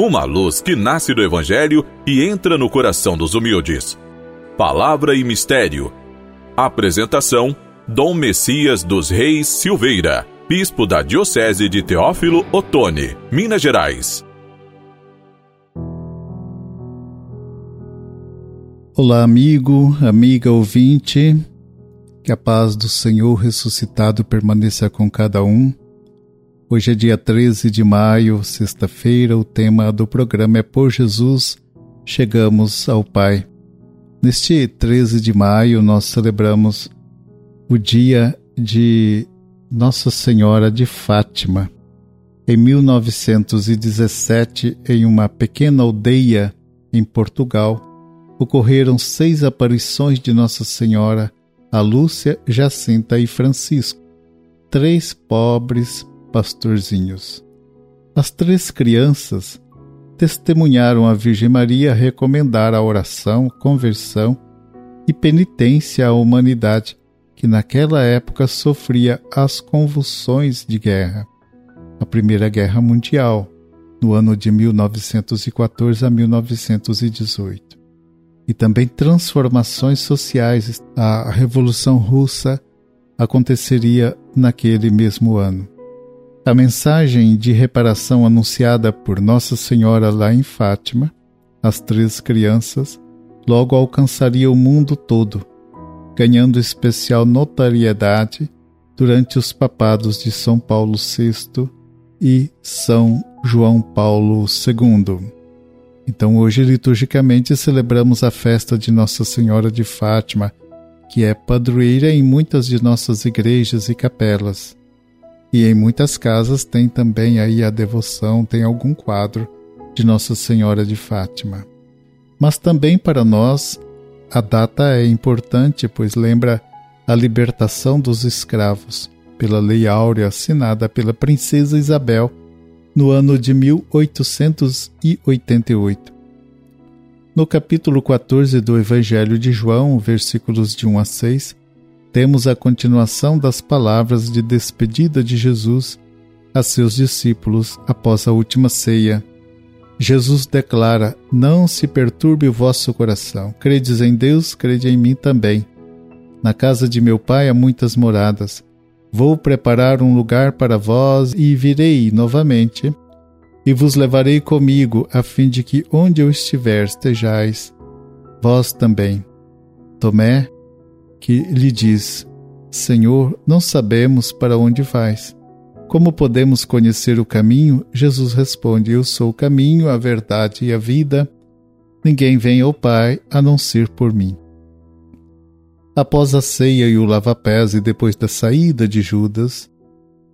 uma luz que nasce do Evangelho e entra no coração dos humildes. Palavra e Mistério. Apresentação: Dom Messias dos Reis Silveira, Bispo da Diocese de Teófilo Otoni, Minas Gerais. Olá, amigo, amiga ouvinte. Que a paz do Senhor ressuscitado permaneça com cada um Hoje é dia 13 de maio, sexta-feira. O tema do programa é Por Jesus Chegamos ao Pai. Neste 13 de maio, nós celebramos o dia de Nossa Senhora de Fátima. Em 1917, em uma pequena aldeia em Portugal, ocorreram seis aparições de Nossa Senhora a Lúcia, Jacinta e Francisco. Três pobres pastorzinhos. As três crianças testemunharam a Virgem Maria recomendar a oração, conversão e penitência à humanidade que naquela época sofria as convulsões de guerra. A Primeira Guerra Mundial, no ano de 1914 a 1918. E também transformações sociais. A Revolução Russa aconteceria naquele mesmo ano. A mensagem de reparação anunciada por Nossa Senhora lá em Fátima, as três crianças, logo alcançaria o mundo todo, ganhando especial notoriedade durante os papados de São Paulo VI e São João Paulo II. Então, hoje, liturgicamente, celebramos a festa de Nossa Senhora de Fátima, que é padroeira em muitas de nossas igrejas e capelas. E em muitas casas tem também aí a devoção, tem algum quadro de Nossa Senhora de Fátima. Mas também para nós a data é importante, pois lembra a libertação dos escravos pela Lei Áurea assinada pela Princesa Isabel no ano de 1888. No capítulo 14 do Evangelho de João, versículos de 1 a 6, temos a continuação das palavras de despedida de Jesus a seus discípulos após a última ceia. Jesus declara: Não se perturbe o vosso coração. Credes em Deus, crede em mim também. Na casa de meu pai há muitas moradas. Vou preparar um lugar para vós e virei novamente e vos levarei comigo, a fim de que onde eu estiver estejais, vós também. Tomé que lhe diz: Senhor, não sabemos para onde vais. Como podemos conhecer o caminho? Jesus responde: Eu sou o caminho, a verdade e a vida. Ninguém vem ao Pai a não ser por mim. Após a ceia e o lava-pés e depois da saída de Judas,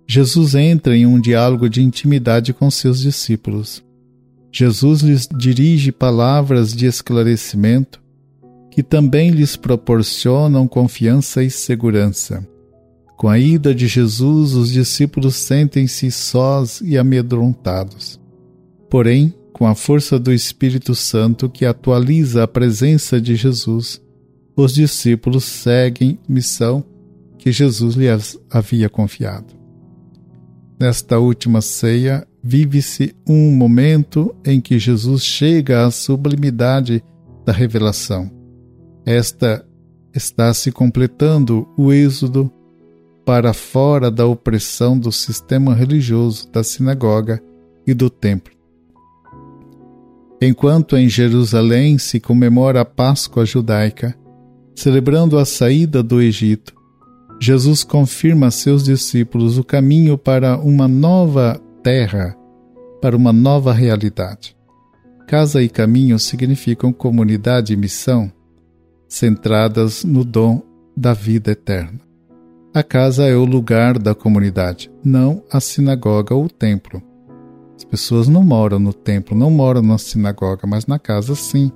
Jesus entra em um diálogo de intimidade com seus discípulos. Jesus lhes dirige palavras de esclarecimento que também lhes proporcionam confiança e segurança. Com a ida de Jesus, os discípulos sentem-se sós e amedrontados. Porém, com a força do Espírito Santo que atualiza a presença de Jesus, os discípulos seguem missão que Jesus lhes havia confiado. Nesta última ceia, vive-se um momento em que Jesus chega à sublimidade da revelação esta está se completando o êxodo para fora da opressão do sistema religioso, da sinagoga e do templo. Enquanto em Jerusalém se comemora a Páscoa judaica, celebrando a saída do Egito, Jesus confirma a seus discípulos o caminho para uma nova terra, para uma nova realidade. Casa e caminho significam comunidade e missão, centradas no dom da vida eterna. A casa é o lugar da comunidade, não a sinagoga ou o templo. As pessoas não moram no templo, não moram na sinagoga, mas na casa sim.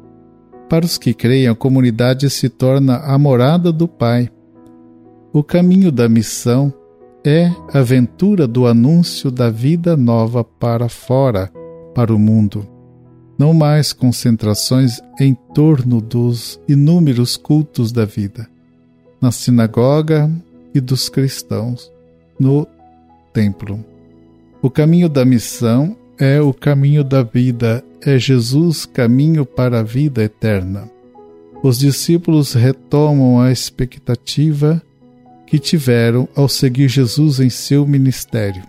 Para os que creem, a comunidade se torna a morada do Pai. O caminho da missão é a aventura do anúncio da vida nova para fora, para o mundo não mais concentrações em torno dos inúmeros cultos da vida, na sinagoga e dos cristãos, no templo. O caminho da missão é o caminho da vida, é Jesus caminho para a vida eterna. Os discípulos retomam a expectativa que tiveram ao seguir Jesus em seu ministério.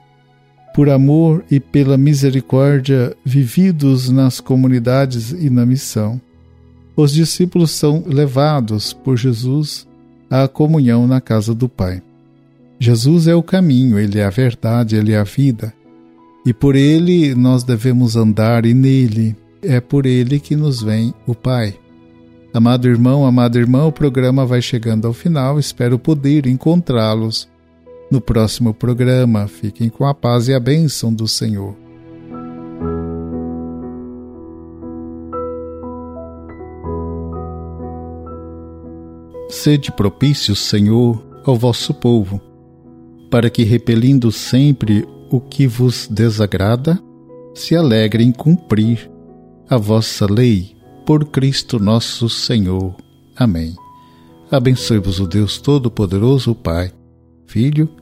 Por amor e pela misericórdia vividos nas comunidades e na missão, os discípulos são levados por Jesus à comunhão na casa do Pai. Jesus é o caminho, ele é a verdade, ele é a vida. E por ele nós devemos andar e nele é por ele que nos vem o Pai. Amado irmão, amada irmã, o programa vai chegando ao final. Espero poder encontrá-los no próximo programa. Fiquem com a paz e a bênção do Senhor. Sede propício, Senhor, ao vosso povo, para que, repelindo sempre o que vos desagrada, se alegre em cumprir a vossa lei por Cristo nosso Senhor. Amém. Abençoe-vos o Deus Todo-Poderoso, Pai, Filho